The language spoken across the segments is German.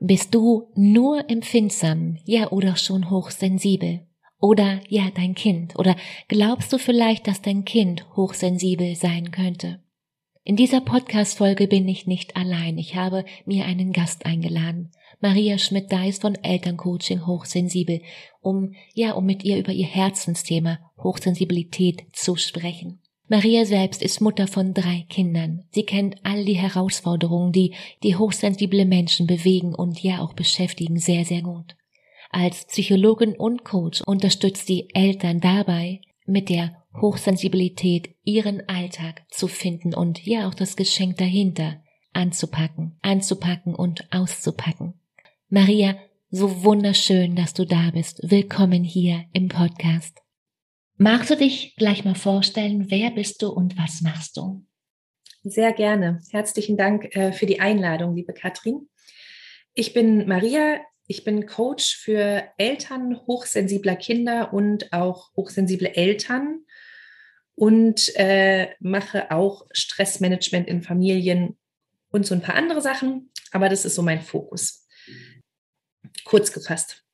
Bist du nur empfindsam, ja oder schon hochsensibel? Oder ja dein Kind? Oder glaubst du vielleicht, dass dein Kind hochsensibel sein könnte? In dieser Podcast-Folge bin ich nicht allein. Ich habe mir einen Gast eingeladen. Maria Schmidt-Deis von Elterncoaching Hochsensibel, um, ja, um mit ihr über ihr Herzensthema Hochsensibilität zu sprechen. Maria selbst ist Mutter von drei Kindern. Sie kennt all die Herausforderungen, die die hochsensible Menschen bewegen und ja auch beschäftigen, sehr, sehr gut. Als Psychologin und Coach unterstützt sie Eltern dabei, mit der Hochsensibilität ihren Alltag zu finden und ja auch das Geschenk dahinter anzupacken, anzupacken und auszupacken. Maria, so wunderschön, dass du da bist. Willkommen hier im Podcast. Magst du dich gleich mal vorstellen, wer bist du und was machst du? Sehr gerne. Herzlichen Dank äh, für die Einladung, liebe Katrin. Ich bin Maria. Ich bin Coach für Eltern hochsensibler Kinder und auch hochsensible Eltern und äh, mache auch Stressmanagement in Familien und so ein paar andere Sachen. Aber das ist so mein Fokus. Kurz gefasst.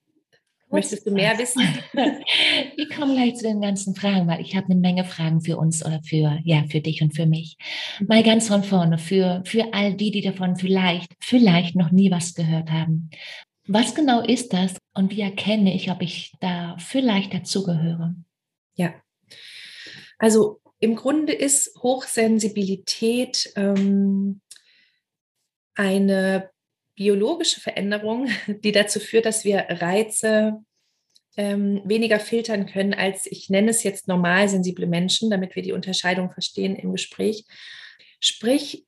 Möchtest du mehr wissen? Wir kommen gleich zu den ganzen Fragen, weil ich habe eine Menge Fragen für uns oder für, ja, für dich und für mich. Mal ganz von vorne, für, für all die, die davon vielleicht, vielleicht noch nie was gehört haben. Was genau ist das und wie erkenne ich, ob ich da vielleicht dazugehöre? Ja, also im Grunde ist Hochsensibilität ähm, eine biologische Veränderung, die dazu führt, dass wir Reize ähm, weniger filtern können als, ich nenne es jetzt normal sensible Menschen, damit wir die Unterscheidung verstehen im Gespräch. Sprich,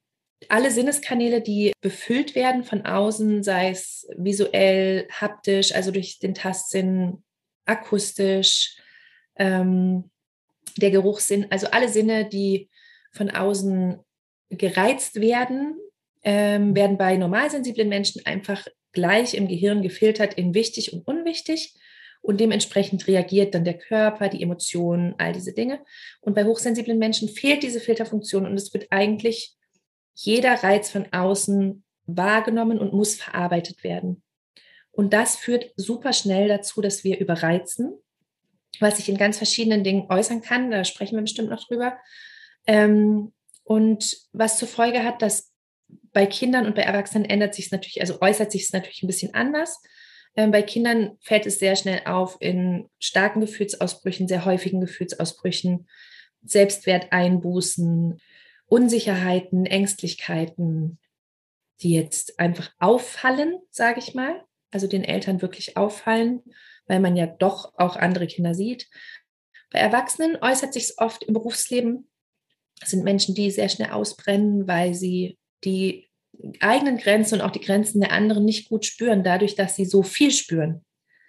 alle Sinneskanäle, die befüllt werden von außen, sei es visuell, haptisch, also durch den Tastsinn, akustisch, ähm, der Geruchssinn, also alle Sinne, die von außen gereizt werden, ähm, werden bei normalsensiblen Menschen einfach gleich im Gehirn gefiltert in wichtig und unwichtig. Und dementsprechend reagiert dann der Körper, die Emotionen, all diese Dinge. Und bei hochsensiblen Menschen fehlt diese Filterfunktion und es wird eigentlich jeder Reiz von außen wahrgenommen und muss verarbeitet werden. Und das führt super schnell dazu, dass wir überreizen, was sich in ganz verschiedenen Dingen äußern kann. Da sprechen wir bestimmt noch drüber. Ähm, und was zur Folge hat, dass bei Kindern und bei Erwachsenen ändert sich es natürlich, also äußert sich es natürlich ein bisschen anders. Ähm, bei Kindern fällt es sehr schnell auf in starken Gefühlsausbrüchen, sehr häufigen Gefühlsausbrüchen, Selbstwerteinbußen, Unsicherheiten, Ängstlichkeiten, die jetzt einfach auffallen, sage ich mal, also den Eltern wirklich auffallen, weil man ja doch auch andere Kinder sieht. Bei Erwachsenen äußert sich es oft im Berufsleben. Das sind Menschen, die sehr schnell ausbrennen, weil sie die eigenen Grenzen und auch die Grenzen der anderen nicht gut spüren, dadurch, dass sie so viel spüren.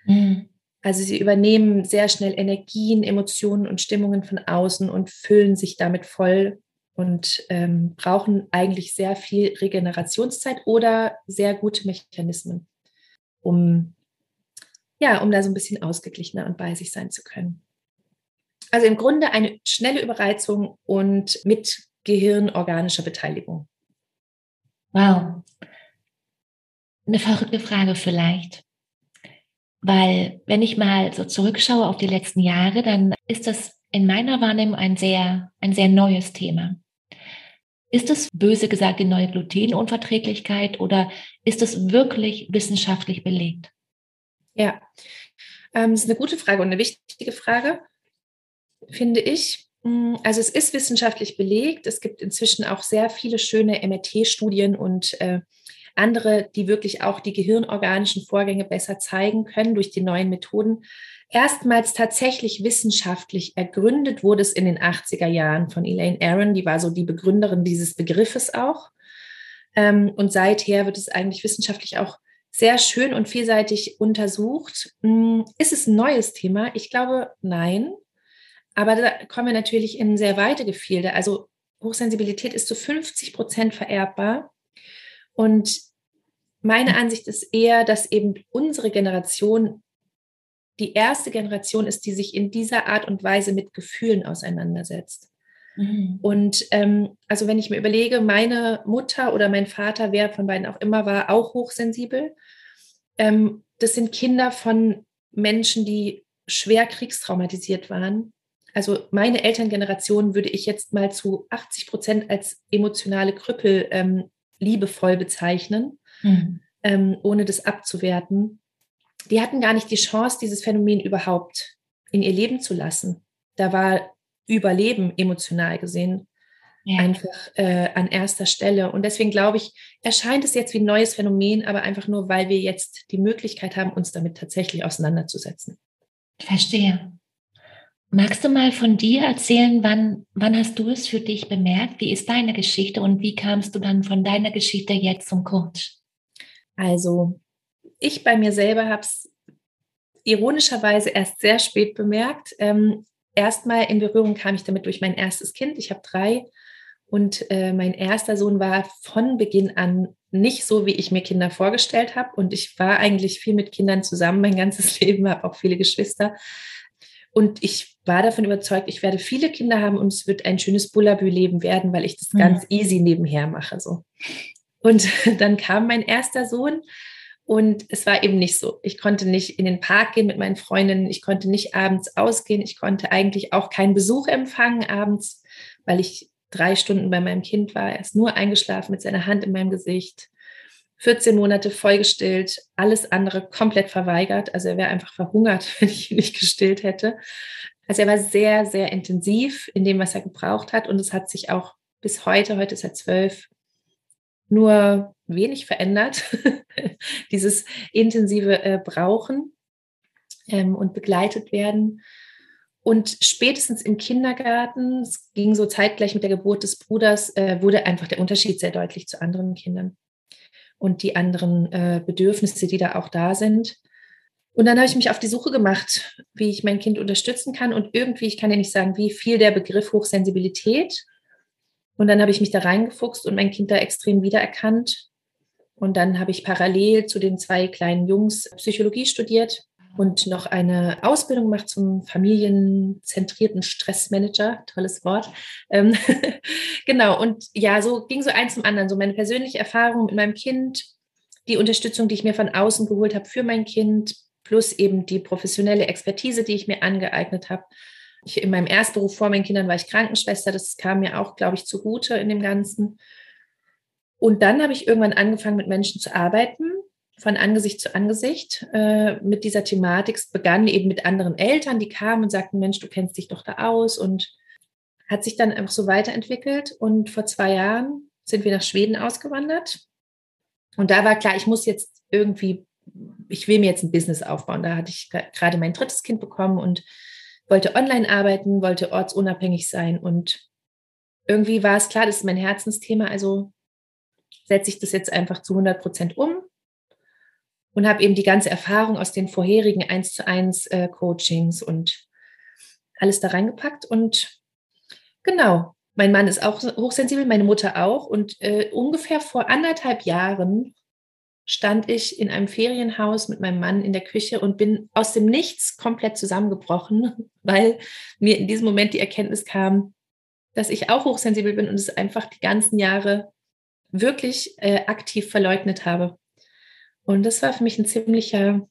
Mhm. Also sie übernehmen sehr schnell Energien, Emotionen und Stimmungen von außen und füllen sich damit voll und ähm, brauchen eigentlich sehr viel Regenerationszeit oder sehr gute Mechanismen, um ja, um da so ein bisschen ausgeglichener und bei sich sein zu können. Also im Grunde eine schnelle Überreizung und mit gehirnorganischer Beteiligung. Wow. Eine verrückte Frage vielleicht. Weil wenn ich mal so zurückschaue auf die letzten Jahre, dann ist das in meiner Wahrnehmung ein sehr, ein sehr neues Thema. Ist es böse gesagt die neue Glutenunverträglichkeit oder ist es wirklich wissenschaftlich belegt? Ja, Ähm, das ist eine gute Frage und eine wichtige Frage, finde ich. Mm, also es ist wissenschaftlich belegt. Es gibt inzwischen auch sehr viele schöne MRT-Studien und äh, andere, die wirklich auch die gehirnorganischen Vorgänge besser zeigen können durch die neuen Methoden. Erstmals tatsächlich wissenschaftlich ergründet wurde es in den 80er Jahren von Elaine Aron, die war so die Begründerin dieses Begriffes auch. Ähm, und seither wird es eigentlich wissenschaftlich auch sehr schön und vielseitig untersucht. Hm, ist es ein neues Thema? Ich glaube, nein. Aber da kommen wir natürlich in sehr weite Gefilde. Also Hochsensibilität ist zu 50 Prozent vererbbar. Und meine Ansicht ist eher, dass eben unsere Generation die erste Generation ist, die sich in dieser Art und Weise mit Gefühlen auseinandersetzt. Mhm. Und ähm, also wenn ich mir überlege, meine Mutter oder mein Vater, wer von beiden auch immer war, auch hochsensibel. Ähm, das sind Kinder von Menschen, die schwer kriegstraumatisiert waren. Also meine Elterngeneration würde ich jetzt mal zu 80 Prozent als emotionale Krüppel ähm, liebevoll bezeichnen, mhm. ähm, ohne das abzuwerten. Die hatten gar nicht die Chance, dieses Phänomen überhaupt in ihr Leben zu lassen. Da war Überleben emotional gesehen ja. einfach äh, an erster Stelle. Und deswegen glaube ich, erscheint es jetzt wie ein neues Phänomen, aber einfach nur, weil wir jetzt die Möglichkeit haben, uns damit tatsächlich auseinanderzusetzen. Verstehe. Magst du mal von dir erzählen, wann, wann hast du es für dich bemerkt? Wie ist deine Geschichte und wie kamst du dann von deiner Geschichte jetzt zum Coach? Also, ich bei mir selber habe es ironischerweise erst sehr spät bemerkt. Ähm, Erstmal in Berührung kam ich damit durch mein erstes Kind. Ich habe drei und äh, mein erster Sohn war von Beginn an nicht so, wie ich mir Kinder vorgestellt habe. Und ich war eigentlich viel mit Kindern zusammen mein ganzes Leben, habe auch viele Geschwister. Und ich war davon überzeugt, ich werde viele Kinder haben und es wird ein schönes Bullabü-Leben werden, weil ich das mhm. ganz easy nebenher mache. So. Und dann kam mein erster Sohn und es war eben nicht so. Ich konnte nicht in den Park gehen mit meinen Freundinnen, ich konnte nicht abends ausgehen, ich konnte eigentlich auch keinen Besuch empfangen abends, weil ich drei Stunden bei meinem Kind war. Er ist nur eingeschlafen mit seiner Hand in meinem Gesicht. 14 Monate vollgestillt, alles andere komplett verweigert. Also er wäre einfach verhungert, wenn ich ihn nicht gestillt hätte. Also er war sehr, sehr intensiv in dem, was er gebraucht hat. Und es hat sich auch bis heute, heute ist er zwölf, nur wenig verändert. Dieses intensive äh, Brauchen ähm, und begleitet werden. Und spätestens im Kindergarten, es ging so zeitgleich mit der Geburt des Bruders, äh, wurde einfach der Unterschied sehr deutlich zu anderen Kindern und die anderen äh, Bedürfnisse, die da auch da sind. Und dann habe ich mich auf die Suche gemacht, wie ich mein Kind unterstützen kann. Und irgendwie, ich kann ja nicht sagen, wie viel der Begriff Hochsensibilität. Und dann habe ich mich da reingefuchst und mein Kind da extrem wiedererkannt. Und dann habe ich parallel zu den zwei kleinen Jungs Psychologie studiert und noch eine Ausbildung gemacht zum familienzentrierten Stressmanager. Tolles Wort. Ähm, genau. Und ja, so ging so eins zum anderen. So meine persönliche Erfahrung mit meinem Kind, die Unterstützung, die ich mir von außen geholt habe für mein Kind, plus eben die professionelle Expertise, die ich mir angeeignet habe. Ich, in meinem Erstberuf vor meinen Kindern war ich Krankenschwester. Das kam mir auch, glaube ich, zugute in dem Ganzen. Und dann habe ich irgendwann angefangen, mit Menschen zu arbeiten von Angesicht zu Angesicht äh, mit dieser Thematik. Es begann eben mit anderen Eltern, die kamen und sagten, Mensch, du kennst dich doch da aus und hat sich dann einfach so weiterentwickelt. Und vor zwei Jahren sind wir nach Schweden ausgewandert. Und da war klar, ich muss jetzt irgendwie, ich will mir jetzt ein Business aufbauen. Da hatte ich gerade mein drittes Kind bekommen und wollte online arbeiten, wollte ortsunabhängig sein. Und irgendwie war es klar, das ist mein Herzensthema. Also setze ich das jetzt einfach zu 100 Prozent um und habe eben die ganze Erfahrung aus den vorherigen 1 zu 1 äh, Coachings und alles da reingepackt. Und genau, mein Mann ist auch hochsensibel, meine Mutter auch. Und äh, ungefähr vor anderthalb Jahren stand ich in einem Ferienhaus mit meinem Mann in der Küche und bin aus dem Nichts komplett zusammengebrochen, weil mir in diesem Moment die Erkenntnis kam, dass ich auch hochsensibel bin und es einfach die ganzen Jahre wirklich äh, aktiv verleugnet habe. Und das war für mich ein ziemlicher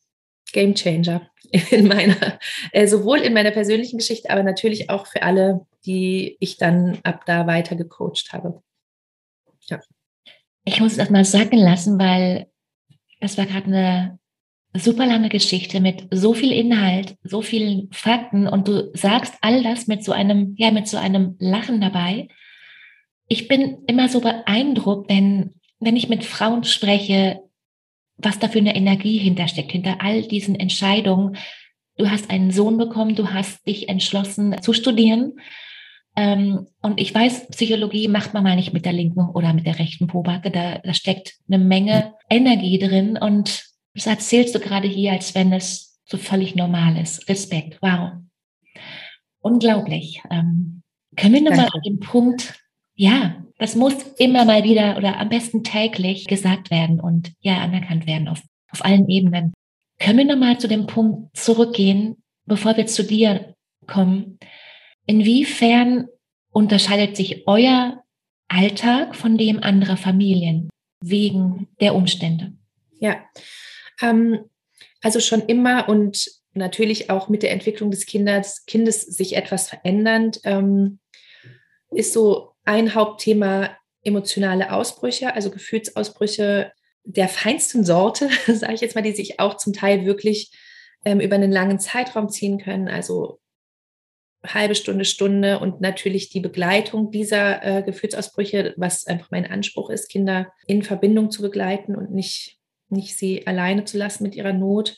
Game Changer in meiner, äh, sowohl in meiner persönlichen Geschichte, aber natürlich auch für alle, die ich dann ab da weiter gecoacht habe. Ja. Ich muss das mal sagen lassen, weil das war gerade eine super lange Geschichte mit so viel Inhalt, so vielen Fakten und du sagst all das mit so einem, ja, mit so einem Lachen dabei. Ich bin immer so beeindruckt, wenn, wenn ich mit Frauen spreche, was da für eine Energie hintersteckt, hinter all diesen Entscheidungen. Du hast einen Sohn bekommen, du hast dich entschlossen zu studieren. Ähm, und ich weiß, Psychologie macht man mal nicht mit der linken oder mit der rechten Pobacke. Da, da steckt eine Menge Energie drin und das erzählst du gerade hier, als wenn es so völlig normal ist. Respekt. Wow. Unglaublich. Ähm, können wir nochmal an den Punkt, ja, das muss immer mal wieder oder am besten täglich gesagt werden und ja, anerkannt werden auf, auf allen Ebenen. Können wir nochmal zu dem Punkt zurückgehen, bevor wir zu dir kommen? Inwiefern unterscheidet sich euer Alltag von dem anderer Familien wegen der Umstände? Ja, ähm, also schon immer und natürlich auch mit der Entwicklung des Kindes, Kindes sich etwas verändernd, ähm, ist so ein Hauptthema emotionale Ausbrüche, also Gefühlsausbrüche der feinsten Sorte, sage ich jetzt mal, die sich auch zum Teil wirklich ähm, über einen langen Zeitraum ziehen können, also halbe Stunde, Stunde und natürlich die Begleitung dieser äh, Gefühlsausbrüche, was einfach mein Anspruch ist, Kinder in Verbindung zu begleiten und nicht nicht sie alleine zu lassen mit ihrer Not.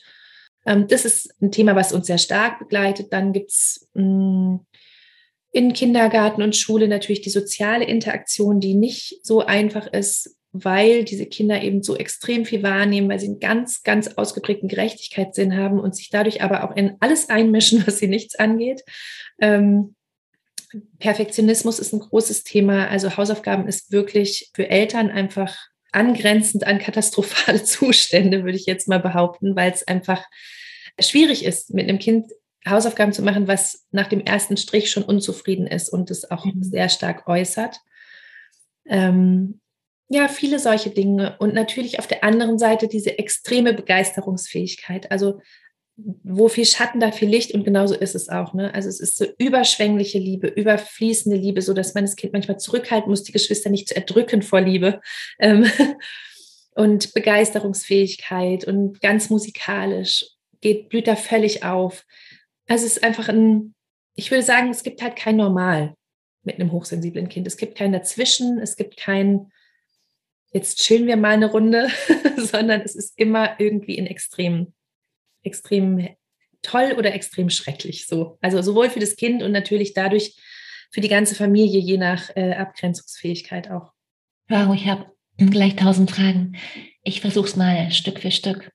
Ähm, das ist ein Thema, was uns sehr stark begleitet. Dann gibt es mm, in Kindergarten und Schule natürlich die soziale Interaktion, die nicht so einfach ist, weil diese Kinder eben so extrem viel wahrnehmen, weil sie einen ganz, ganz ausgeprägten Gerechtigkeitssinn haben und sich dadurch aber auch in alles einmischen, was sie nichts angeht. Ähm, Perfektionismus ist ein großes Thema. Also Hausaufgaben ist wirklich für Eltern einfach angrenzend an katastrophale Zustände, würde ich jetzt mal behaupten, weil es einfach schwierig ist, mit einem Kind Hausaufgaben zu machen, was nach dem ersten Strich schon unzufrieden ist und es auch mhm. sehr stark äußert. Ähm, ja, viele solche Dinge. Und natürlich auf der anderen Seite diese extreme Begeisterungsfähigkeit. Also wo viel Schatten, da viel Licht und genauso ist es auch. Ne? Also es ist so überschwängliche Liebe, überfließende Liebe, so dass man das Kind manchmal zurückhalten muss, die Geschwister nicht zu erdrücken vor Liebe. Ähm, und Begeisterungsfähigkeit und ganz musikalisch geht, blüht da völlig auf. Also es ist einfach ein, ich würde sagen, es gibt halt kein Normal mit einem hochsensiblen Kind. Es gibt kein Dazwischen, es gibt kein, jetzt chillen wir mal eine Runde, sondern es ist immer irgendwie in Extremen extrem toll oder extrem schrecklich. So. Also sowohl für das Kind und natürlich dadurch für die ganze Familie, je nach äh, Abgrenzungsfähigkeit auch. Wow, ich habe gleich tausend Fragen. Ich versuche es mal Stück für Stück.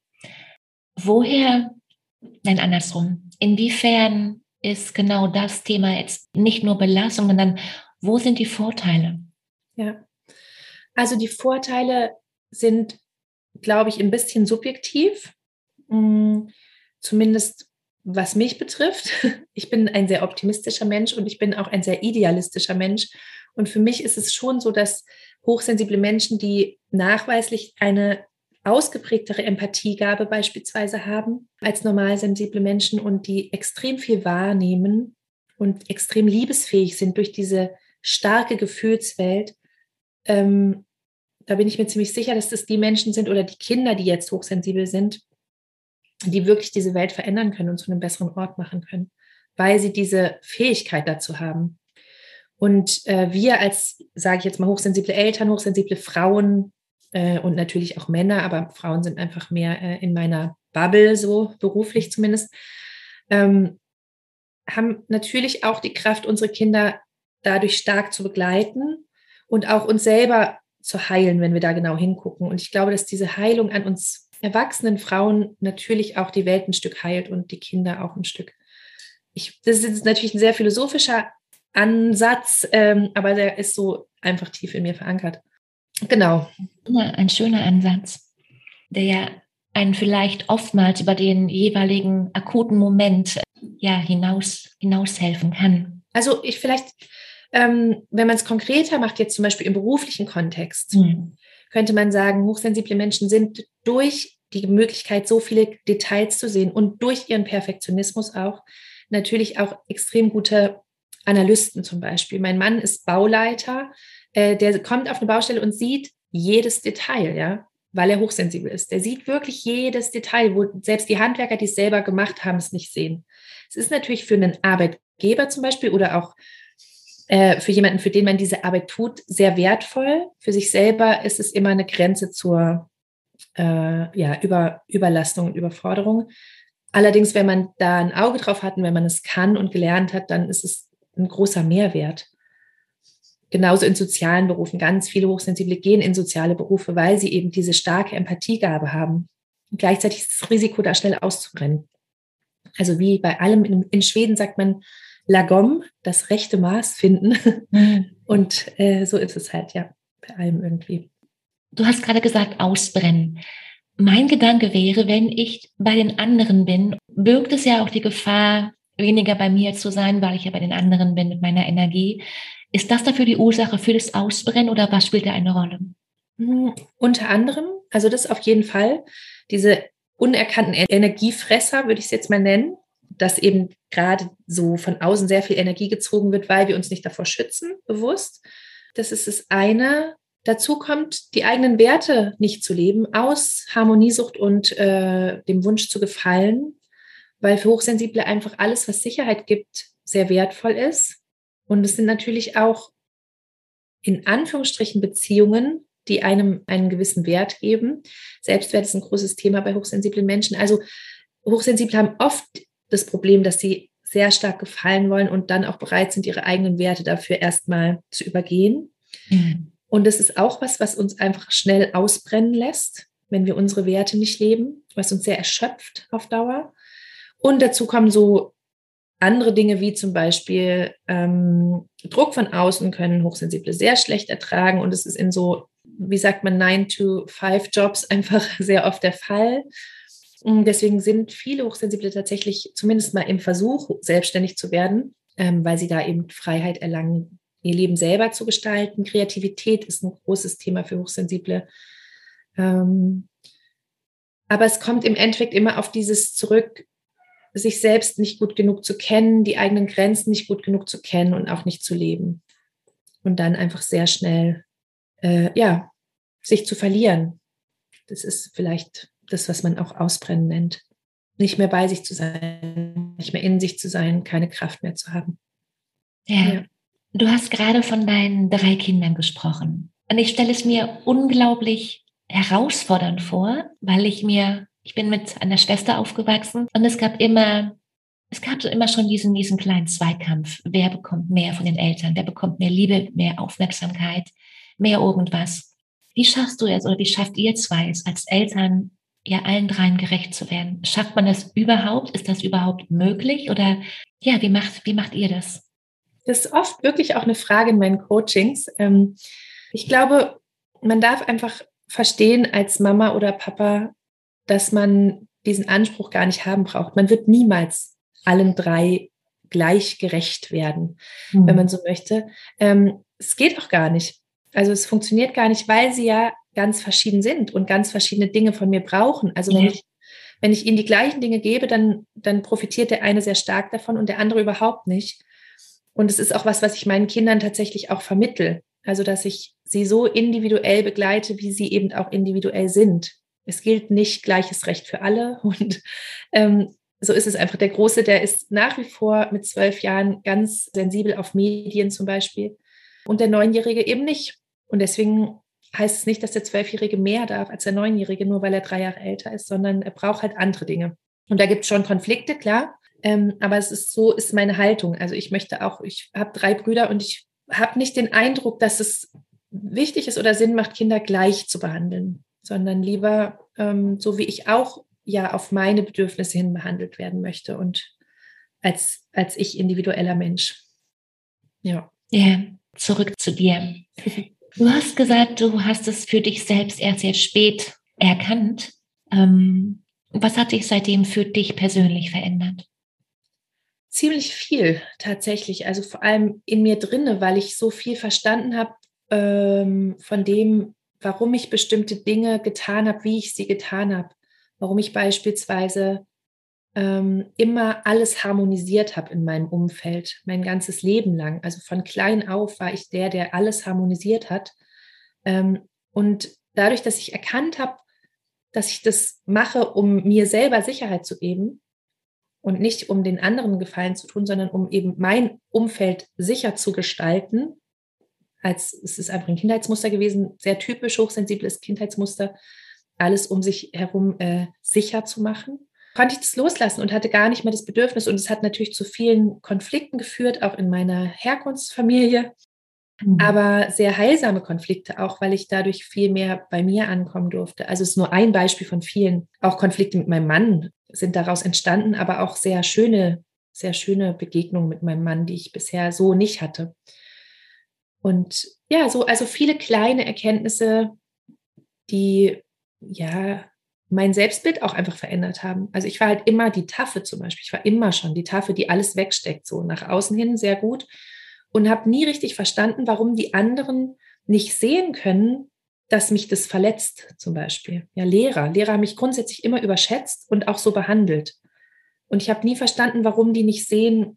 Woher, nein, andersrum, inwiefern ist genau das Thema jetzt nicht nur Belastung, sondern wo sind die Vorteile? Ja, also die Vorteile sind, glaube ich, ein bisschen subjektiv. Mm, zumindest was mich betrifft. Ich bin ein sehr optimistischer Mensch und ich bin auch ein sehr idealistischer Mensch. Und für mich ist es schon so, dass hochsensible Menschen, die nachweislich eine ausgeprägtere Empathiegabe beispielsweise haben als normalsensible Menschen und die extrem viel wahrnehmen und extrem liebesfähig sind durch diese starke Gefühlswelt, ähm, da bin ich mir ziemlich sicher, dass das die Menschen sind oder die Kinder, die jetzt hochsensibel sind, die wirklich diese Welt verändern können und zu einem besseren Ort machen können, weil sie diese Fähigkeit dazu haben. Und äh, wir als, sage ich jetzt mal, hochsensible Eltern, hochsensible Frauen äh, und natürlich auch Männer, aber Frauen sind einfach mehr äh, in meiner Bubble, so beruflich zumindest, ähm, haben natürlich auch die Kraft, unsere Kinder dadurch stark zu begleiten und auch uns selber zu heilen, wenn wir da genau hingucken. Und ich glaube, dass diese Heilung an uns erwachsenen Frauen natürlich auch die Welt ein Stück heilt und die Kinder auch ein Stück. Ich, das ist jetzt natürlich ein sehr philosophischer Ansatz, ähm, aber der ist so einfach tief in mir verankert. Genau. Ein schöner Ansatz, der ja einen vielleicht oftmals über den jeweiligen akuten Moment ja hinaus hinaushelfen kann. Also ich vielleicht, ähm, wenn man es konkreter macht, jetzt zum Beispiel im beruflichen Kontext, mhm könnte man sagen, hochsensible Menschen sind durch die Möglichkeit, so viele Details zu sehen und durch ihren Perfektionismus auch natürlich auch extrem gute Analysten zum Beispiel. Mein Mann ist Bauleiter, äh, der kommt auf eine Baustelle und sieht jedes Detail, ja. weil er hochsensibel ist. Der sieht wirklich jedes Detail, wo selbst die Handwerker, die es selber gemacht haben, es nicht sehen. Es ist natürlich für einen Arbeitgeber zum Beispiel oder auch äh, für jemanden, für den man diese Arbeit tut, sehr wertvoll. Für sich selber ist es immer eine Grenze zur äh, ja, Über, Überlastung und Überforderung. Allerdings, wenn man da ein Auge drauf hat und wenn man es kann und gelernt hat, dann ist es ein großer Mehrwert. Genauso in sozialen Berufen. Ganz viele Hochsensible gehen in soziale Berufe, weil sie eben diese starke Empathiegabe haben. Und gleichzeitig ist das Risiko, da schnell auszubrennen. Also wie bei allem, in, in Schweden sagt man Lagom, das rechte Maß finden. Mhm. Und äh, so ist es halt, ja, bei allem irgendwie. Du hast gerade gesagt, ausbrennen. Mein Gedanke wäre, wenn ich bei den anderen bin, birgt es ja auch die Gefahr, weniger bei mir zu sein, weil ich ja bei den anderen bin mit meiner Energie. Ist das dafür die Ursache für das Ausbrennen oder was spielt da eine Rolle? Mhm, unter anderem, also das auf jeden Fall, diese unerkannten Energiefresser, würde ich es jetzt mal nennen, dass eben gerade so von außen sehr viel Energie gezogen wird, weil wir uns nicht davor schützen, bewusst. Das ist das eine. Dazu kommt, die eigenen Werte nicht zu leben, aus Harmoniesucht und äh, dem Wunsch zu gefallen, weil für Hochsensible einfach alles, was Sicherheit gibt, sehr wertvoll ist. Und es sind natürlich auch in Anführungsstrichen Beziehungen, die einem einen gewissen Wert geben. Selbstwert ist ein großes Thema bei hochsensiblen Menschen. Also Hochsensible haben oft das Problem, dass sie sehr stark gefallen wollen und dann auch bereit sind, ihre eigenen Werte dafür erstmal zu übergehen. Mhm. Und das ist auch was, was uns einfach schnell ausbrennen lässt, wenn wir unsere Werte nicht leben, was uns sehr erschöpft auf Dauer. Und dazu kommen so andere Dinge wie zum Beispiel ähm, Druck von außen können Hochsensible sehr schlecht ertragen und es ist in so, wie sagt man, 9-to-5-Jobs einfach sehr oft der Fall. Und deswegen sind viele Hochsensible tatsächlich zumindest mal im Versuch, selbstständig zu werden, ähm, weil sie da eben Freiheit erlangen, ihr Leben selber zu gestalten. Kreativität ist ein großes Thema für Hochsensible. Ähm, aber es kommt im Endeffekt immer auf dieses zurück, sich selbst nicht gut genug zu kennen, die eigenen Grenzen nicht gut genug zu kennen und auch nicht zu leben. Und dann einfach sehr schnell, äh, ja, sich zu verlieren. Das ist vielleicht das, was man auch Ausbrennen nennt. Nicht mehr bei sich zu sein, nicht mehr in sich zu sein, keine Kraft mehr zu haben. Ja. ja. Du hast gerade von deinen drei Kindern gesprochen. Und ich stelle es mir unglaublich herausfordernd vor, weil ich mir ich bin mit einer Schwester aufgewachsen und es gab immer, es gab so immer schon diesen, diesen kleinen Zweikampf. Wer bekommt mehr von den Eltern? Wer bekommt mehr Liebe, mehr Aufmerksamkeit, mehr irgendwas? Wie schaffst du es oder wie schafft ihr zwei es als Eltern, ja allen dreien gerecht zu werden? Schafft man das überhaupt? Ist das überhaupt möglich? Oder ja, wie macht, wie macht ihr das? Das ist oft wirklich auch eine Frage in meinen Coachings. Ähm, ich glaube, man darf einfach verstehen als Mama oder Papa, dass man diesen Anspruch gar nicht haben braucht. Man wird niemals allen drei gleich gerecht werden, mhm. wenn man so möchte. Ähm, es geht auch gar nicht. Also es funktioniert gar nicht, weil sie ja ganz verschieden sind und ganz verschiedene Dinge von mir brauchen. Also wenn ja. ich wenn ich ihnen die gleichen Dinge gebe, dann, dann profitiert der eine sehr stark davon und der andere überhaupt nicht. Und es ist auch was, was ich meinen Kindern tatsächlich auch vermittel. Also, dass ich sie so individuell begleite, wie sie eben auch individuell sind es gilt nicht gleiches Recht für alle. Und ähm, so ist es einfach. Der Große, der ist nach wie vor mit zwölf Jahren ganz sensibel auf Medien zum Beispiel. Und der Neunjährige eben nicht. Und deswegen heißt es nicht, dass der Zwölfjährige mehr darf als der Neunjährige, nur weil er drei Jahre älter ist, sondern er braucht halt andere Dinge. Und da gibt es schon Konflikte, klar. Ähm, aber es ist so, ist meine Haltung. Also ich möchte auch, ich habe drei Brüder und ich habe nicht den Eindruck, dass es wichtig ist oder Sinn macht, Kinder gleich zu behandeln sondern lieber ähm, so wie ich auch ja auf meine Bedürfnisse hin behandelt werden möchte und als, als ich individueller Mensch. Ja. Ja, zurück zu dir. Du hast gesagt, du hast es für dich selbst erst sehr spät erkannt. Ähm, was hat sich seitdem für dich persönlich verändert? Ziemlich viel tatsächlich. Also vor allem in mir drinne, weil ich so viel verstanden habe ähm, von dem, warum ich bestimmte Dinge getan habe, wie ich sie getan habe. Warum ich beispielsweise ähm, immer alles harmonisiert habe in meinem Umfeld, mein ganzes Leben lang. Also von klein auf war ich der, der alles harmonisiert hat. Ähm, und dadurch, dass ich erkannt habe, dass ich das mache, um mir selber Sicherheit zu geben und nicht um den anderen Gefallen zu tun, sondern um eben mein Umfeld sicher zu gestalten. Als es ist einfach ein Kindheitsmuster gewesen, sehr typisch hochsensibles Kindheitsmuster, alles um sich herum äh, sicher zu machen. Konnte ich das loslassen und hatte gar nicht mehr das Bedürfnis. Und es hat natürlich zu vielen Konflikten geführt, auch in meiner Herkunftsfamilie. Mhm. Aber sehr heilsame Konflikte, auch weil ich dadurch viel mehr bei mir ankommen durfte. Also es ist nur ein Beispiel von vielen. Auch Konflikte mit meinem Mann sind daraus entstanden, aber auch sehr schöne, sehr schöne Begegnungen mit meinem Mann, die ich bisher so nicht hatte. Und ja, so, also viele kleine Erkenntnisse, die ja mein Selbstbild auch einfach verändert haben. Also ich war halt immer die Taffe zum Beispiel. Ich war immer schon die Taffe, die alles wegsteckt, so nach außen hin sehr gut und habe nie richtig verstanden, warum die anderen nicht sehen können, dass mich das verletzt, zum Beispiel. Ja, Lehrer. Lehrer haben mich grundsätzlich immer überschätzt und auch so behandelt. Und ich habe nie verstanden, warum die nicht sehen,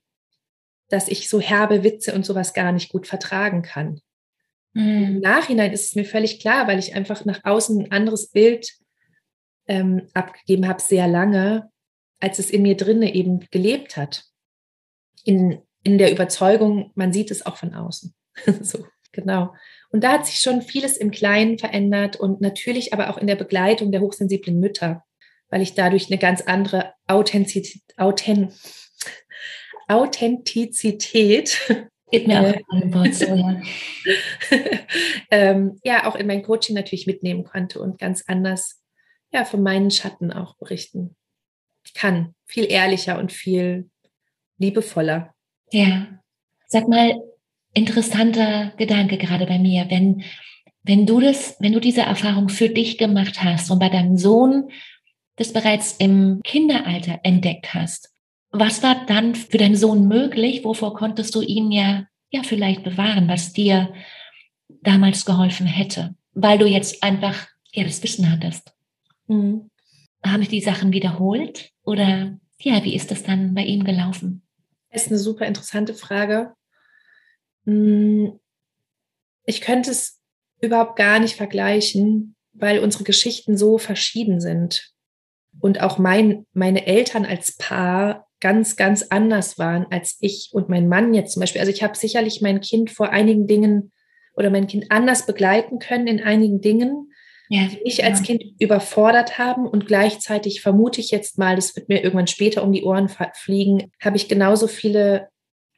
dass ich so herbe Witze und sowas gar nicht gut vertragen kann. Mhm. Im Nachhinein ist es mir völlig klar, weil ich einfach nach außen ein anderes Bild ähm, abgegeben habe, sehr lange, als es in mir drinne eben gelebt hat. In, in der Überzeugung, man sieht es auch von außen. so, genau. Und da hat sich schon vieles im Kleinen verändert und natürlich aber auch in der Begleitung der hochsensiblen Mütter, weil ich dadurch eine ganz andere Authentizität, Authent, Authentizität Geht mir auch ein Wort so, ja. ähm, ja, auch in mein Coaching natürlich mitnehmen konnte und ganz anders ja, von meinen Schatten auch berichten kann. Viel ehrlicher und viel liebevoller. Ja. Sag mal, interessanter Gedanke gerade bei mir, wenn, wenn du das, wenn du diese Erfahrung für dich gemacht hast und bei deinem Sohn das bereits im Kinderalter entdeckt hast, was war dann für deinen Sohn möglich? Wovor konntest du ihn ja, ja vielleicht bewahren, was dir damals geholfen hätte? Weil du jetzt einfach ja das Wissen hattest. Mhm. Haben sich die Sachen wiederholt oder ja, wie ist das dann bei ihm gelaufen? Das ist eine super interessante Frage. Hm, ich könnte es überhaupt gar nicht vergleichen, weil unsere Geschichten so verschieden sind. Und auch mein, meine Eltern als Paar ganz, ganz anders waren als ich und mein Mann jetzt zum Beispiel. Also ich habe sicherlich mein Kind vor einigen Dingen oder mein Kind anders begleiten können in einigen Dingen, ja, die mich als Kind überfordert haben und gleichzeitig vermute ich jetzt mal, das wird mir irgendwann später um die Ohren fliegen, habe ich genauso viele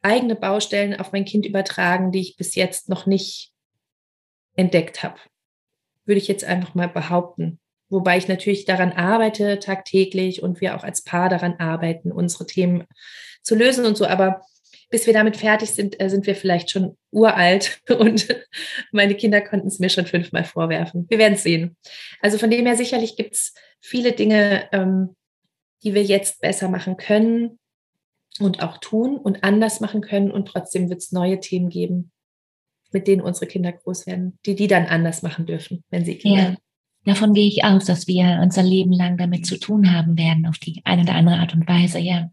eigene Baustellen auf mein Kind übertragen, die ich bis jetzt noch nicht entdeckt habe. Würde ich jetzt einfach mal behaupten. Wobei ich natürlich daran arbeite tagtäglich und wir auch als Paar daran arbeiten, unsere Themen zu lösen und so. Aber bis wir damit fertig sind, äh, sind wir vielleicht schon uralt und meine Kinder konnten es mir schon fünfmal vorwerfen. Wir werden es sehen. Also von dem her sicherlich gibt es viele Dinge, ähm, die wir jetzt besser machen können und auch tun und anders machen können. Und trotzdem wird es neue Themen geben, mit denen unsere Kinder groß werden, die die dann anders machen dürfen, wenn sie Kinder ja. Davon gehe ich aus, dass wir unser Leben lang damit zu tun haben werden, auf die eine oder andere Art und Weise, ja.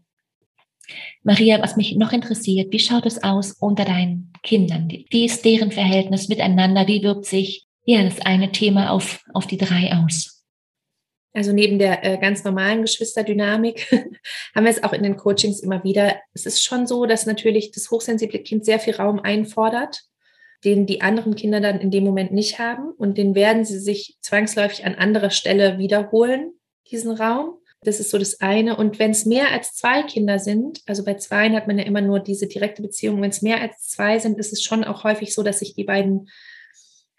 Maria, was mich noch interessiert, wie schaut es aus unter deinen Kindern? Wie ist deren Verhältnis miteinander? Wie wirkt sich ja, das eine Thema auf, auf die drei aus? Also neben der äh, ganz normalen Geschwisterdynamik haben wir es auch in den Coachings immer wieder. Es ist schon so, dass natürlich das hochsensible Kind sehr viel Raum einfordert, den die anderen Kinder dann in dem Moment nicht haben. Und den werden sie sich zwangsläufig an anderer Stelle wiederholen, diesen Raum. Das ist so das eine. Und wenn es mehr als zwei Kinder sind, also bei zwei hat man ja immer nur diese direkte Beziehung, wenn es mehr als zwei sind, ist es schon auch häufig so, dass sich die beiden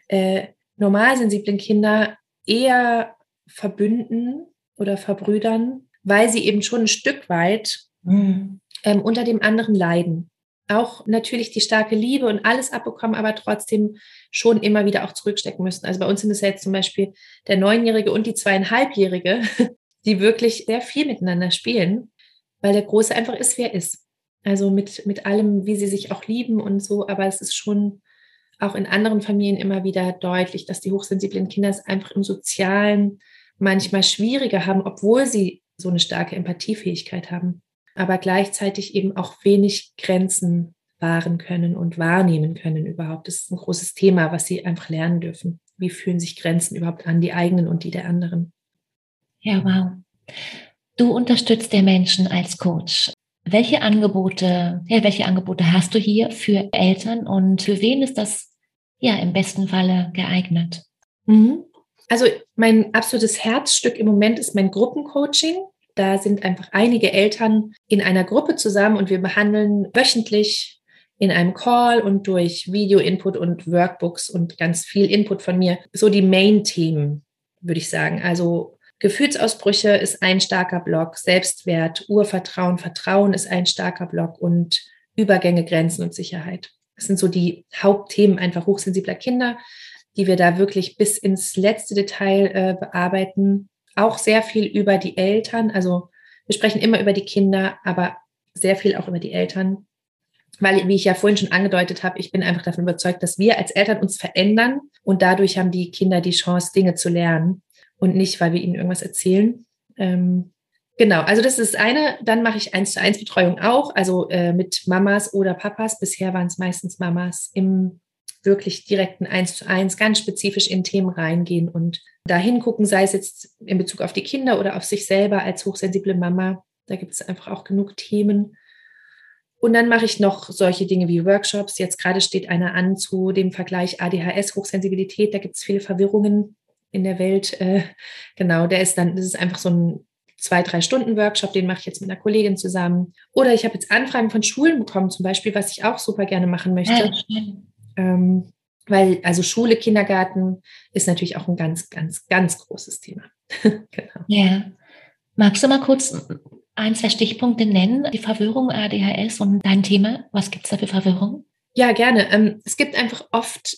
äh, normalsensiblen Kinder eher verbünden oder verbrüdern, weil sie eben schon ein Stück weit mhm. ähm, unter dem anderen leiden. Auch natürlich die starke Liebe und alles abbekommen, aber trotzdem schon immer wieder auch zurückstecken müssen. Also bei uns sind es ja jetzt zum Beispiel der Neunjährige und die Zweieinhalbjährige, die wirklich sehr viel miteinander spielen, weil der Große einfach ist, wer er ist. Also mit, mit allem, wie sie sich auch lieben und so, aber es ist schon auch in anderen Familien immer wieder deutlich, dass die hochsensiblen Kinder es einfach im Sozialen manchmal schwieriger haben, obwohl sie so eine starke Empathiefähigkeit haben, aber gleichzeitig eben auch wenig Grenzen wahren können und wahrnehmen können überhaupt. Das ist ein großes Thema, was sie einfach lernen dürfen. wie fühlen sich Grenzen überhaupt an, die eigenen und die der anderen. Ja, wow. Du unterstützt der Menschen als Coach. Welche Angebote, ja, welche Angebote hast du hier für Eltern und für wen ist das ja im besten Falle geeignet? Mhm. Also mein absolutes Herzstück im Moment ist mein Gruppencoaching. Da sind einfach einige Eltern in einer Gruppe zusammen und wir behandeln wöchentlich in einem Call und durch Video-Input und Workbooks und ganz viel Input von mir so die Main-Themen, würde ich sagen. Also Gefühlsausbrüche ist ein starker Block, Selbstwert, Urvertrauen, Vertrauen ist ein starker Block und Übergänge, Grenzen und Sicherheit. Das sind so die Hauptthemen einfach hochsensibler Kinder, die wir da wirklich bis ins letzte Detail äh, bearbeiten auch sehr viel über die Eltern. Also wir sprechen immer über die Kinder, aber sehr viel auch über die Eltern. Weil, wie ich ja vorhin schon angedeutet habe, ich bin einfach davon überzeugt, dass wir als Eltern uns verändern und dadurch haben die Kinder die Chance, Dinge zu lernen und nicht, weil wir ihnen irgendwas erzählen. Ähm, genau, also das ist das eine. Dann mache ich eins zu eins Betreuung auch, also äh, mit Mamas oder Papas. Bisher waren es meistens Mamas im wirklich direkten eins zu eins, ganz spezifisch in Themen reingehen und da hingucken, sei es jetzt in Bezug auf die Kinder oder auf sich selber als hochsensible Mama. Da gibt es einfach auch genug Themen. Und dann mache ich noch solche Dinge wie Workshops. Jetzt gerade steht einer an zu dem Vergleich ADHS, Hochsensibilität. Da gibt es viele Verwirrungen in der Welt. Äh, genau, der ist dann, das ist einfach so ein zwei, drei Stunden Workshop, den mache ich jetzt mit einer Kollegin zusammen. Oder ich habe jetzt Anfragen von Schulen bekommen, zum Beispiel, was ich auch super gerne machen möchte. Ja, ähm, weil also Schule, Kindergarten ist natürlich auch ein ganz, ganz, ganz großes Thema. genau. Ja. Magst du mal kurz ein, zwei Stichpunkte nennen? Die Verwirrung ADHS und dein Thema. Was gibt es da für Verwirrung? Ja, gerne. Ähm, es gibt einfach oft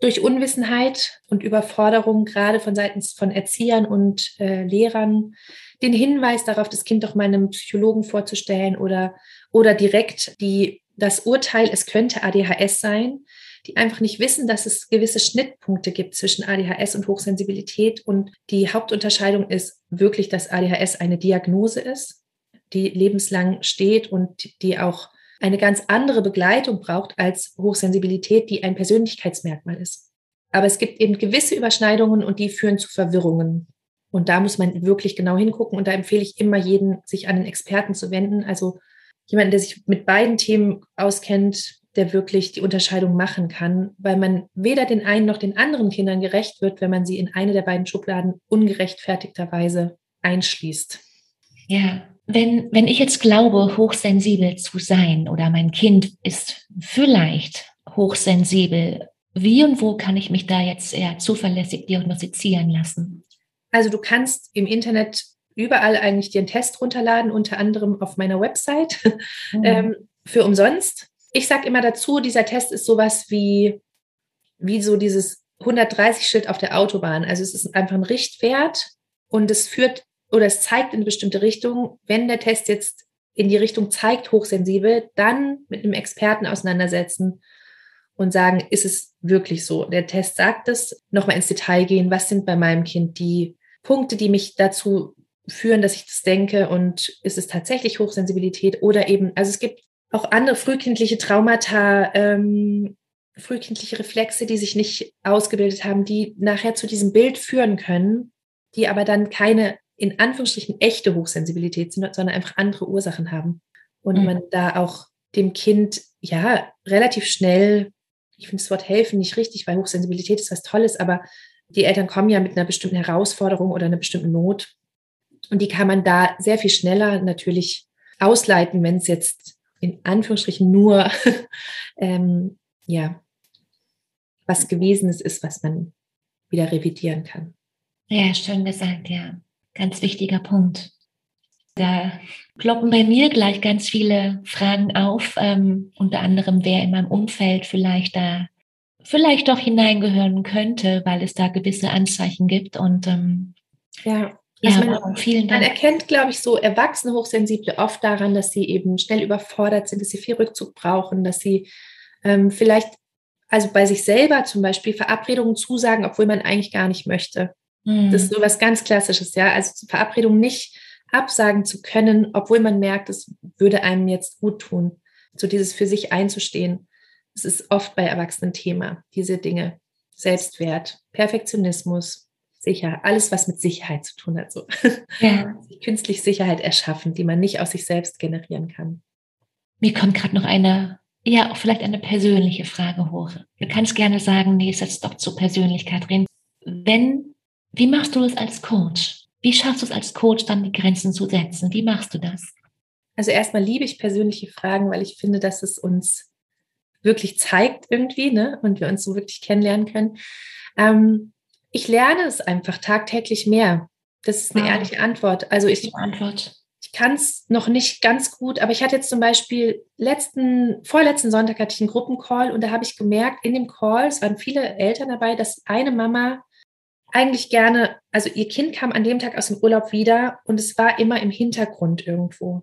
durch Unwissenheit und Überforderung, gerade von Seiten von Erziehern und äh, Lehrern, den Hinweis darauf, das Kind doch mal einem Psychologen vorzustellen oder, oder direkt die, das Urteil, es könnte ADHS sein, die einfach nicht wissen, dass es gewisse Schnittpunkte gibt zwischen ADHS und Hochsensibilität. Und die Hauptunterscheidung ist wirklich, dass ADHS eine Diagnose ist, die lebenslang steht und die auch eine ganz andere Begleitung braucht als Hochsensibilität, die ein Persönlichkeitsmerkmal ist. Aber es gibt eben gewisse Überschneidungen und die führen zu Verwirrungen. Und da muss man wirklich genau hingucken. Und da empfehle ich immer jeden, sich an den Experten zu wenden. Also jemanden, der sich mit beiden Themen auskennt, der wirklich die Unterscheidung machen kann, weil man weder den einen noch den anderen Kindern gerecht wird, wenn man sie in eine der beiden Schubladen ungerechtfertigterweise einschließt. Ja, wenn, wenn ich jetzt glaube, hochsensibel zu sein oder mein Kind ist vielleicht hochsensibel, wie und wo kann ich mich da jetzt eher zuverlässig diagnostizieren lassen? Also du kannst im Internet überall eigentlich dir einen Test runterladen, unter anderem auf meiner Website mhm. ähm, für umsonst ich sage immer dazu, dieser Test ist sowas wie, wie so dieses 130-Schild auf der Autobahn. Also es ist einfach ein Richtwert und es führt oder es zeigt in eine bestimmte Richtung. Wenn der Test jetzt in die Richtung zeigt, hochsensibel, dann mit einem Experten auseinandersetzen und sagen, ist es wirklich so? Der Test sagt es, nochmal ins Detail gehen, was sind bei meinem Kind die Punkte, die mich dazu führen, dass ich das denke und ist es tatsächlich Hochsensibilität oder eben, also es gibt auch andere frühkindliche Traumata, ähm, frühkindliche Reflexe, die sich nicht ausgebildet haben, die nachher zu diesem Bild führen können, die aber dann keine in Anführungsstrichen echte Hochsensibilität sind, sondern einfach andere Ursachen haben. Und mhm. man da auch dem Kind ja relativ schnell, ich finde das Wort helfen nicht richtig, weil Hochsensibilität ist was Tolles, aber die Eltern kommen ja mit einer bestimmten Herausforderung oder einer bestimmten Not. Und die kann man da sehr viel schneller natürlich ausleiten, wenn es jetzt in Anführungsstrichen nur ähm, ja, was Gewesenes ist, was man wieder revidieren kann. Ja, schön gesagt, ja. Ganz wichtiger Punkt. Da ploppen bei mir gleich ganz viele Fragen auf, ähm, unter anderem, wer in meinem Umfeld vielleicht da vielleicht doch hineingehören könnte, weil es da gewisse Anzeichen gibt. Und ähm, ja. Also ja, man, vielen Dank. Man erkennt, glaube ich, so erwachsene Hochsensible oft daran, dass sie eben schnell überfordert sind, dass sie viel Rückzug brauchen, dass sie ähm, vielleicht, also bei sich selber zum Beispiel Verabredungen zusagen, obwohl man eigentlich gar nicht möchte. Mhm. Das ist so was ganz Klassisches, ja. Also Verabredungen nicht absagen zu können, obwohl man merkt, es würde einem jetzt gut tun. So dieses für sich einzustehen. Das ist oft bei Erwachsenen Thema, diese Dinge Selbstwert, Perfektionismus, sicher, alles, was mit Sicherheit zu tun hat. So. Ja. Künstlich Sicherheit erschaffen, die man nicht aus sich selbst generieren kann. Mir kommt gerade noch eine, ja, vielleicht eine persönliche Frage hoch. Du kannst gerne sagen, nee, ist jetzt doch zu persönlich, Kathrin. Wenn, wie machst du das als Coach? Wie schaffst du es als Coach, dann die Grenzen zu setzen? Wie machst du das? Also erstmal liebe ich persönliche Fragen, weil ich finde, dass es uns wirklich zeigt irgendwie, ne? Und wir uns so wirklich kennenlernen können. Ähm, ich lerne es einfach tagtäglich mehr. Das ist eine wow. ehrliche Antwort. Also ich, Antwort. ich kann es noch nicht ganz gut, aber ich hatte jetzt zum Beispiel letzten, vorletzten Sonntag hatte ich einen Gruppencall und da habe ich gemerkt, in dem Call, es waren viele Eltern dabei, dass eine Mama eigentlich gerne, also ihr Kind kam an dem Tag aus dem Urlaub wieder und es war immer im Hintergrund irgendwo.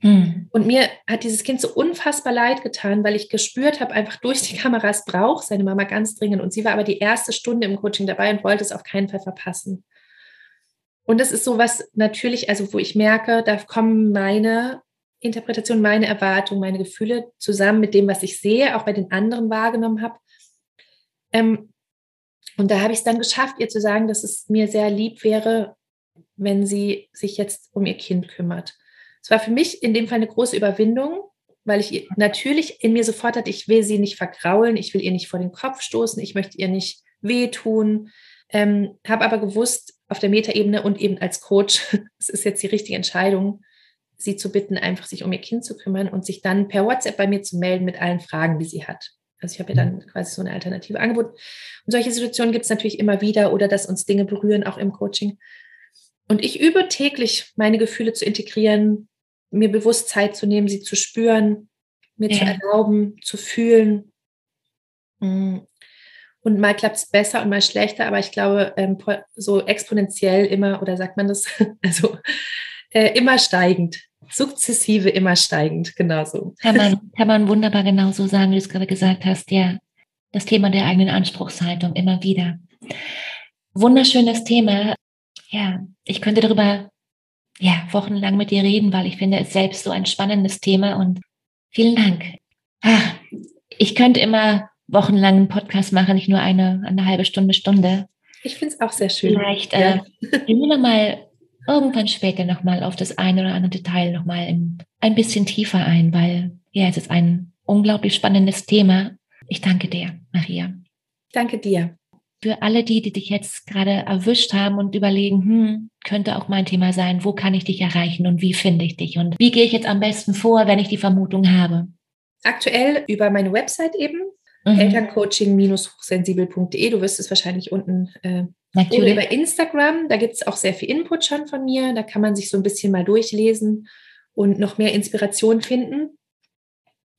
Hm. Und mir hat dieses Kind so unfassbar leid getan, weil ich gespürt habe, einfach durch die Kameras braucht seine Mama ganz dringend. Und sie war aber die erste Stunde im Coaching dabei und wollte es auf keinen Fall verpassen. Und das ist so was natürlich, also wo ich merke, da kommen meine Interpretation, meine Erwartungen, meine Gefühle zusammen mit dem, was ich sehe, auch bei den anderen wahrgenommen habe. Ähm, und da habe ich es dann geschafft, ihr zu sagen, dass es mir sehr lieb wäre, wenn sie sich jetzt um ihr Kind kümmert. Es war für mich in dem Fall eine große Überwindung, weil ich natürlich in mir sofort hatte, ich will sie nicht vergraulen, ich will ihr nicht vor den Kopf stoßen, ich möchte ihr nicht wehtun, ähm, habe aber gewusst, auf der Metaebene und eben als Coach, es ist jetzt die richtige Entscheidung, sie zu bitten, einfach sich um ihr Kind zu kümmern und sich dann per WhatsApp bei mir zu melden mit allen Fragen, die sie hat. Also ich habe ja dann mhm. quasi so eine alternative Angebot. Und solche Situationen gibt es natürlich immer wieder oder dass uns Dinge berühren, auch im Coaching. Und ich übe täglich, meine Gefühle zu integrieren, mir bewusst Zeit zu nehmen, sie zu spüren, mir ja. zu erlauben, zu fühlen. Mm. Und mal klappt es besser und mal schlechter, aber ich glaube, ähm, so exponentiell immer, oder sagt man das? Also äh, immer steigend sukzessive immer steigend, genauso. Kann man, kann man wunderbar genauso sagen, wie du es gerade gesagt hast, ja. Das Thema der eigenen Anspruchshaltung immer wieder. Wunderschönes Thema. Ja, ich könnte darüber ja, wochenlang mit dir reden, weil ich finde es selbst so ein spannendes Thema und vielen Dank. Ach, ich könnte immer wochenlang einen Podcast machen, nicht nur eine, eine halbe Stunde, Stunde. Ich finde es auch sehr schön. Vielleicht ja. äh, nehmen wir mal irgendwann später nochmal auf das eine oder andere Detail nochmal ein bisschen tiefer ein, weil ja, es ist ein unglaublich spannendes Thema. Ich danke dir, Maria. Danke dir. Für alle die, die dich jetzt gerade erwischt haben und überlegen, hm, könnte auch mein Thema sein, wo kann ich dich erreichen und wie finde ich dich und wie gehe ich jetzt am besten vor, wenn ich die Vermutung habe? Aktuell über meine Website eben, mhm. elterncoaching-hochsensibel.de. Du wirst es wahrscheinlich unten äh, Natürlich. Oder über Instagram, da gibt es auch sehr viel Input schon von mir. Da kann man sich so ein bisschen mal durchlesen und noch mehr Inspiration finden,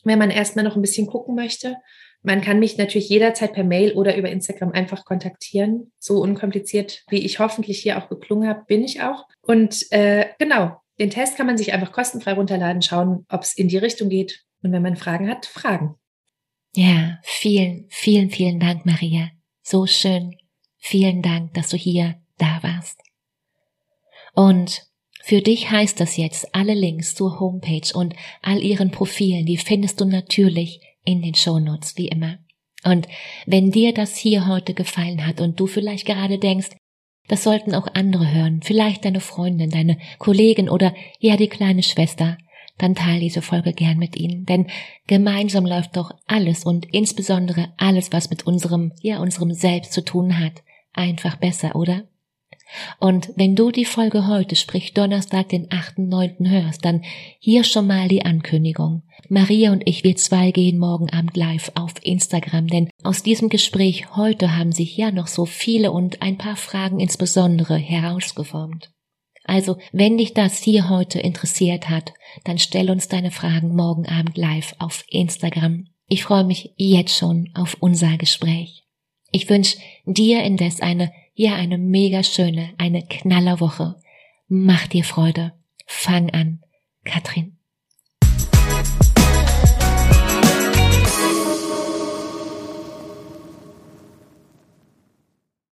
wenn man erstmal noch ein bisschen gucken möchte. Man kann mich natürlich jederzeit per Mail oder über Instagram einfach kontaktieren. So unkompliziert, wie ich hoffentlich hier auch geklungen habe, bin ich auch. Und äh, genau, den Test kann man sich einfach kostenfrei runterladen, schauen, ob es in die Richtung geht. Und wenn man Fragen hat, fragen. Ja, vielen, vielen, vielen Dank, Maria. So schön. Vielen Dank, dass du hier da warst. Und für dich heißt das jetzt, alle Links zur Homepage und all ihren Profilen, die findest du natürlich in den Shownotes, wie immer. Und wenn dir das hier heute gefallen hat und du vielleicht gerade denkst, das sollten auch andere hören, vielleicht deine Freundin, deine Kollegin oder ja die kleine Schwester, dann teile diese Folge gern mit ihnen, denn gemeinsam läuft doch alles und insbesondere alles, was mit unserem, ja, unserem Selbst zu tun hat, einfach besser, oder? Und wenn du die Folge heute, sprich Donnerstag, den 8.9. hörst, dann hier schon mal die Ankündigung. Maria und ich, wir zwei gehen morgen Abend live auf Instagram, denn aus diesem Gespräch heute haben sich ja noch so viele und ein paar Fragen insbesondere herausgeformt. Also, wenn dich das hier heute interessiert hat, dann stell uns deine Fragen morgen Abend live auf Instagram. Ich freue mich jetzt schon auf unser Gespräch. Ich wünsche dir indes eine, ja, eine mega schöne, eine Knallerwoche. Mach dir Freude. Fang an. Katrin.